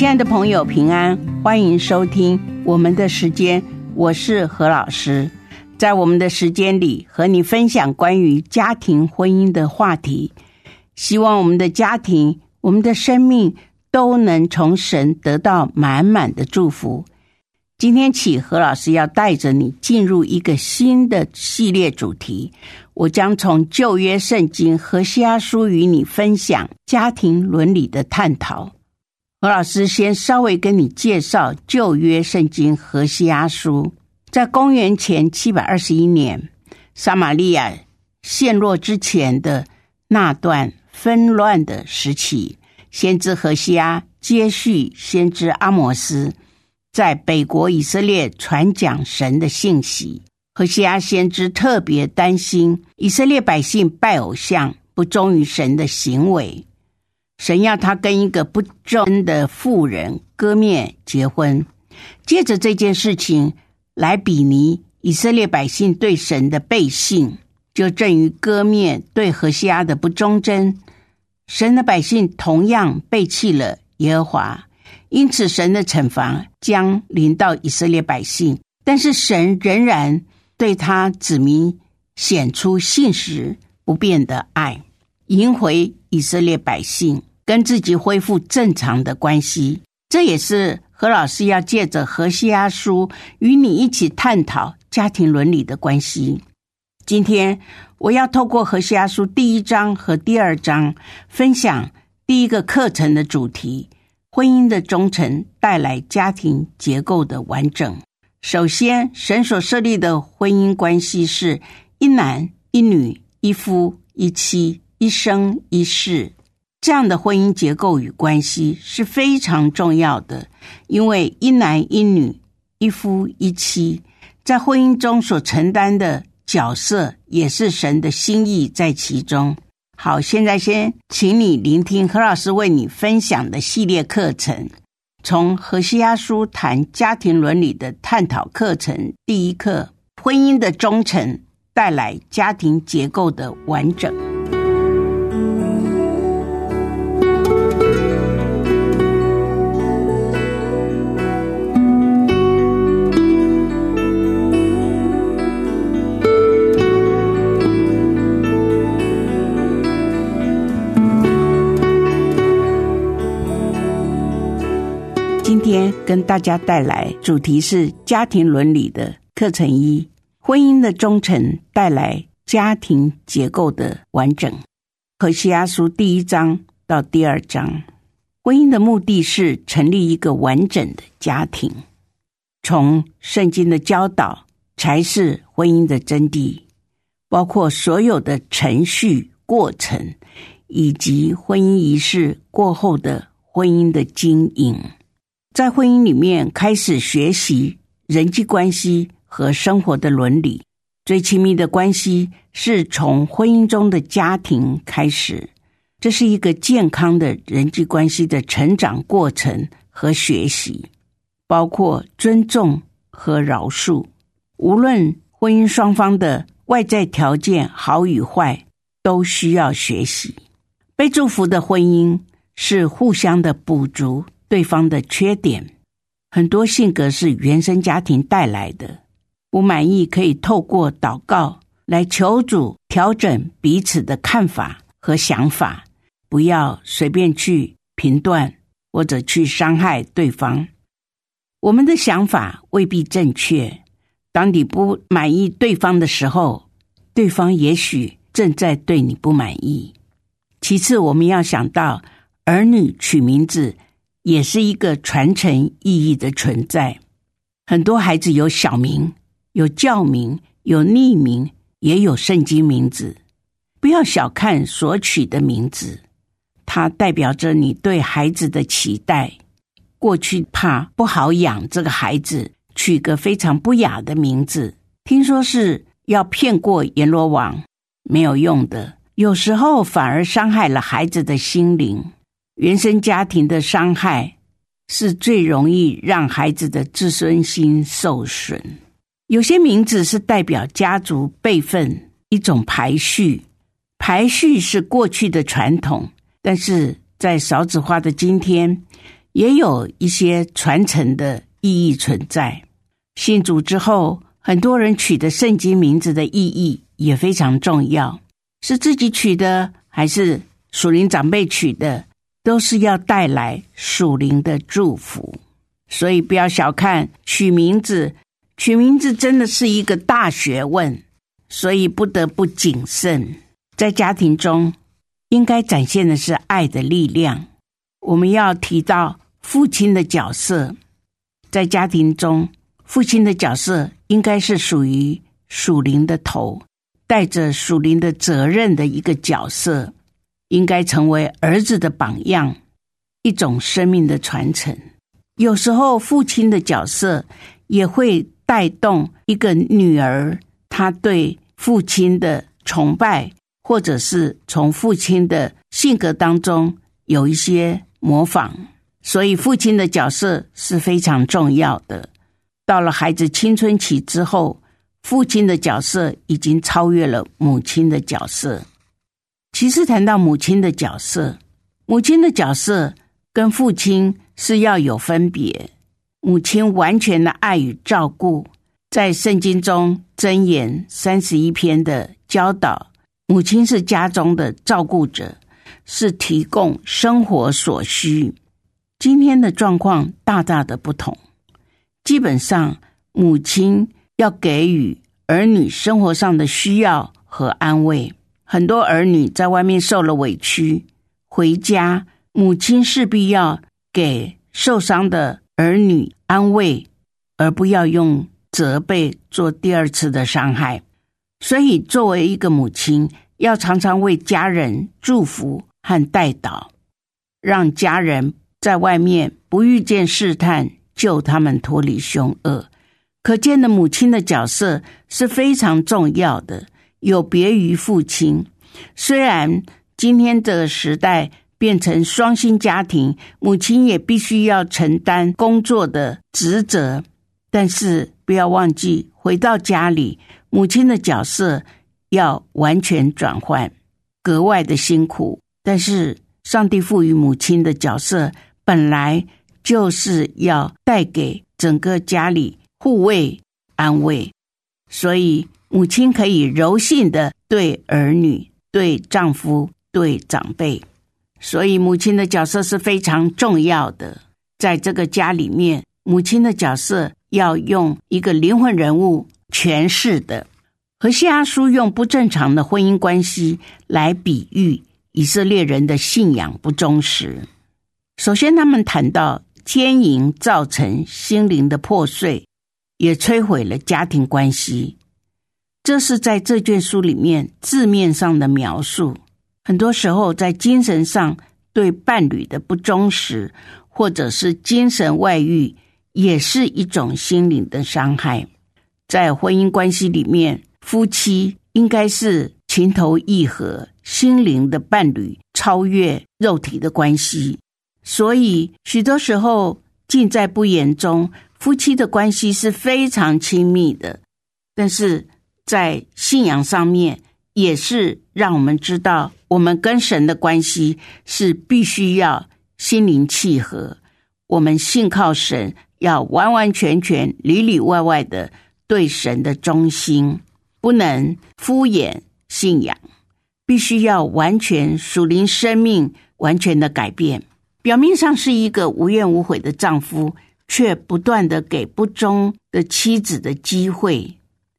亲爱的朋友，平安，欢迎收听我们的时间，我是何老师。在我们的时间里，和你分享关于家庭婚姻的话题。希望我们的家庭、我们的生命都能从神得到满满的祝福。今天起，何老师要带着你进入一个新的系列主题。我将从旧约圣经和西阿书与你分享家庭伦理的探讨。何老师先稍微跟你介绍旧约圣经何西阿书，在公元前七百二十一年，撒玛利亚陷落之前的那段纷乱的时期，先知何西阿接续先知阿摩斯，在北国以色列传讲神的信息。何西阿先知特别担心以色列百姓拜偶像、不忠于神的行为。神要他跟一个不忠的妇人割面结婚，借着这件事情来比拟以色列百姓对神的背信，就正于割面对何西阿的不忠贞，神的百姓同样背弃了耶和华，因此神的惩罚将临到以色列百姓。但是神仍然对他子民显出信实不变的爱，赢回以色列百姓。跟自己恢复正常的关系，这也是何老师要借着何西阿书与你一起探讨家庭伦理的关系。今天我要透过何西阿书第一章和第二章，分享第一个课程的主题：婚姻的忠诚带来家庭结构的完整。首先，神所设立的婚姻关系是一男一女、一夫一妻、一生一世。这样的婚姻结构与关系是非常重要的，因为一男一女、一夫一妻，在婚姻中所承担的角色，也是神的心意在其中。好，现在先请你聆听何老师为你分享的系列课程，从何西阿书谈家庭伦理的探讨课程。第一课：婚姻的忠诚带来家庭结构的完整。跟大家带来主题是家庭伦理的课程一：婚姻的忠诚带来家庭结构的完整。和西阿书第一章到第二章，婚姻的目的是成立一个完整的家庭。从圣经的教导才是婚姻的真谛，包括所有的程序过程，以及婚姻仪式过后的婚姻的经营。在婚姻里面开始学习人际关系和生活的伦理，最亲密的关系是从婚姻中的家庭开始。这是一个健康的人际关系的成长过程和学习，包括尊重和饶恕。无论婚姻双方的外在条件好与坏，都需要学习。被祝福的婚姻是互相的补足。对方的缺点，很多性格是原生家庭带来的。不满意可以透过祷告来求主调整彼此的看法和想法，不要随便去评断或者去伤害对方。我们的想法未必正确。当你不满意对方的时候，对方也许正在对你不满意。其次，我们要想到儿女取名字。也是一个传承意义的存在。很多孩子有小名、有教名、有匿名，也有圣经名字。不要小看所取的名字，它代表着你对孩子的期待，过去怕不好养这个孩子，取个非常不雅的名字。听说是要骗过阎罗王，没有用的。有时候反而伤害了孩子的心灵。原生家庭的伤害是最容易让孩子的自尊心受损。有些名字是代表家族辈分一种排序，排序是过去的传统，但是在少子化的今天，也有一些传承的意义存在。信主之后，很多人取的圣经名字的意义也非常重要，是自己取的还是属灵长辈取的，都是要带来属灵的祝福。所以不要小看取名字。取名字真的是一个大学问，所以不得不谨慎。在家庭中，应该展现的是爱的力量。我们要提到父亲的角色，在家庭中，父亲的角色应该是属于属灵的头，带着属灵的责任的一个角色，应该成为儿子的榜样，一种生命的传承。有时候，父亲的角色也会。带动一个女儿，她对父亲的崇拜，或者是从父亲的性格当中有一些模仿，所以父亲的角色是非常重要的。到了孩子青春期之后，父亲的角色已经超越了母亲的角色。其实谈到母亲的角色，母亲的角色跟父亲是要有分别。母亲完全的爱与照顾，在圣经中箴言三十一篇的教导，母亲是家中的照顾者，是提供生活所需。今天的状况大大的不同，基本上母亲要给予儿女生活上的需要和安慰。很多儿女在外面受了委屈，回家母亲势必要给受伤的。儿女安慰，而不要用责备做第二次的伤害。所以，作为一个母亲，要常常为家人祝福和带祷，让家人在外面不遇见试探，救他们脱离凶恶。可见的母亲的角色是非常重要的，有别于父亲。虽然今天这个时代。变成双薪家庭，母亲也必须要承担工作的职责，但是不要忘记回到家里，母亲的角色要完全转换，格外的辛苦。但是上帝赋予母亲的角色本来就是要带给整个家里护卫、安慰，所以母亲可以柔性的对儿女、对丈夫、对长辈。所以，母亲的角色是非常重要的。在这个家里面，母亲的角色要用一个灵魂人物诠释的。和西阿书用不正常的婚姻关系来比喻以色列人的信仰不忠实。首先，他们谈到奸淫造成心灵的破碎，也摧毁了家庭关系。这是在这卷书里面字面上的描述。很多时候，在精神上对伴侣的不忠实，或者是精神外遇，也是一种心灵的伤害。在婚姻关系里面，夫妻应该是情投意合、心灵的伴侣，超越肉体的关系。所以，许多时候尽在不言中，夫妻的关系是非常亲密的。但是在信仰上面，也是让我们知道。我们跟神的关系是必须要心灵契合，我们信靠神，要完完全全、里里外外的对神的忠心，不能敷衍信仰，必须要完全属灵生命完全的改变。表面上是一个无怨无悔的丈夫，却不断的给不忠的妻子的机会，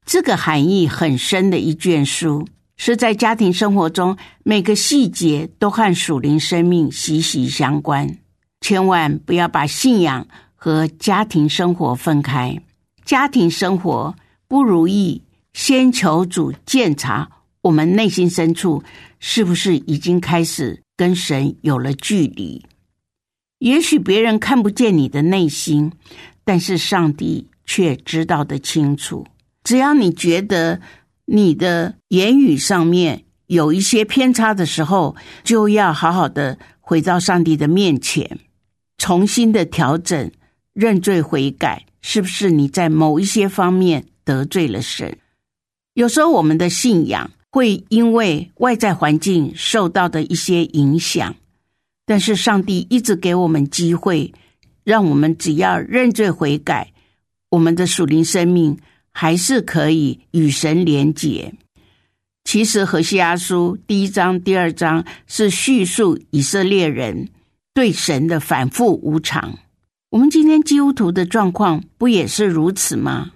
这个含义很深的一卷书。是在家庭生活中，每个细节都和属灵生命息息相关。千万不要把信仰和家庭生活分开。家庭生活不如意，先求主鉴察我们内心深处是不是已经开始跟神有了距离。也许别人看不见你的内心，但是上帝却知道的清楚。只要你觉得你的言语上面有一些偏差的时候，就要好好的回到上帝的面前，重新的调整、认罪悔改。是不是你在某一些方面得罪了神？有时候我们的信仰会因为外在环境受到的一些影响。但是上帝一直给我们机会，让我们只要认罪悔改，我们的属灵生命还是可以与神连结。其实何西阿书第一章、第二章是叙述以色列人对神的反复无常。我们今天基督徒的状况不也是如此吗？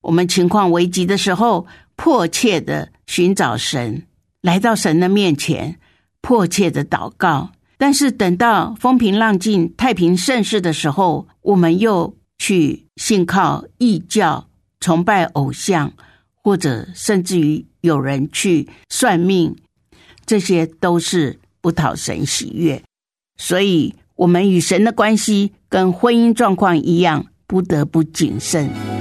我们情况危急的时候，迫切的寻找神，来到神的面前，迫切的祷告。但是等到风平浪静、太平盛世的时候，我们又去信靠异教、崇拜偶像，或者甚至于有人去算命，这些都是不讨神喜悦。所以，我们与神的关系跟婚姻状况一样，不得不谨慎。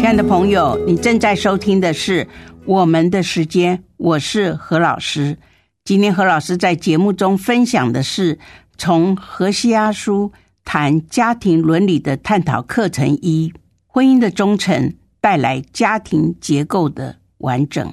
亲爱的朋友，你正在收听的是《我们的时间》，我是何老师。今天何老师在节目中分享的是从何西阿书谈家庭伦理的探讨课程一：婚姻的忠诚带来家庭结构的完整。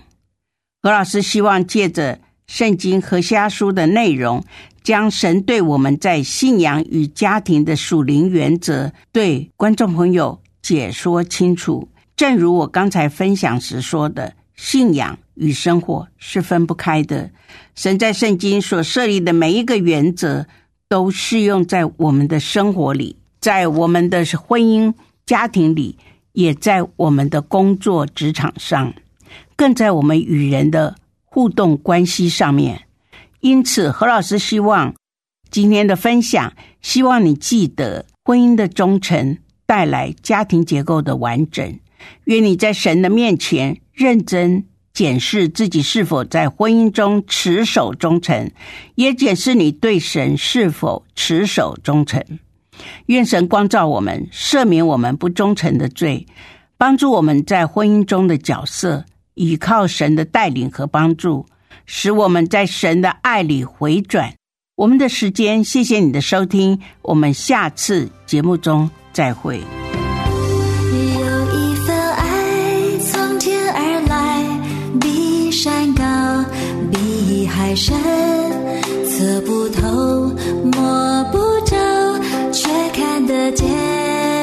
何老师希望借着圣经何西阿书的内容，将神对我们在信仰与家庭的属灵原则，对观众朋友解说清楚。正如我刚才分享时说的，信仰与生活是分不开的。神在圣经所设立的每一个原则，都适用在我们的生活里，在我们的婚姻家庭里，也在我们的工作职场上，更在我们与人的互动关系上面。因此，何老师希望今天的分享，希望你记得婚姻的忠诚带来家庭结构的完整。愿你在神的面前认真检视自己是否在婚姻中持守忠诚，也检视你对神是否持守忠诚。愿神光照我们，赦免我们不忠诚的罪，帮助我们在婚姻中的角色，依靠神的带领和帮助，使我们在神的爱里回转。我们的时间，谢谢你的收听，我们下次节目中再会。深，测不透，摸不着，却看得见。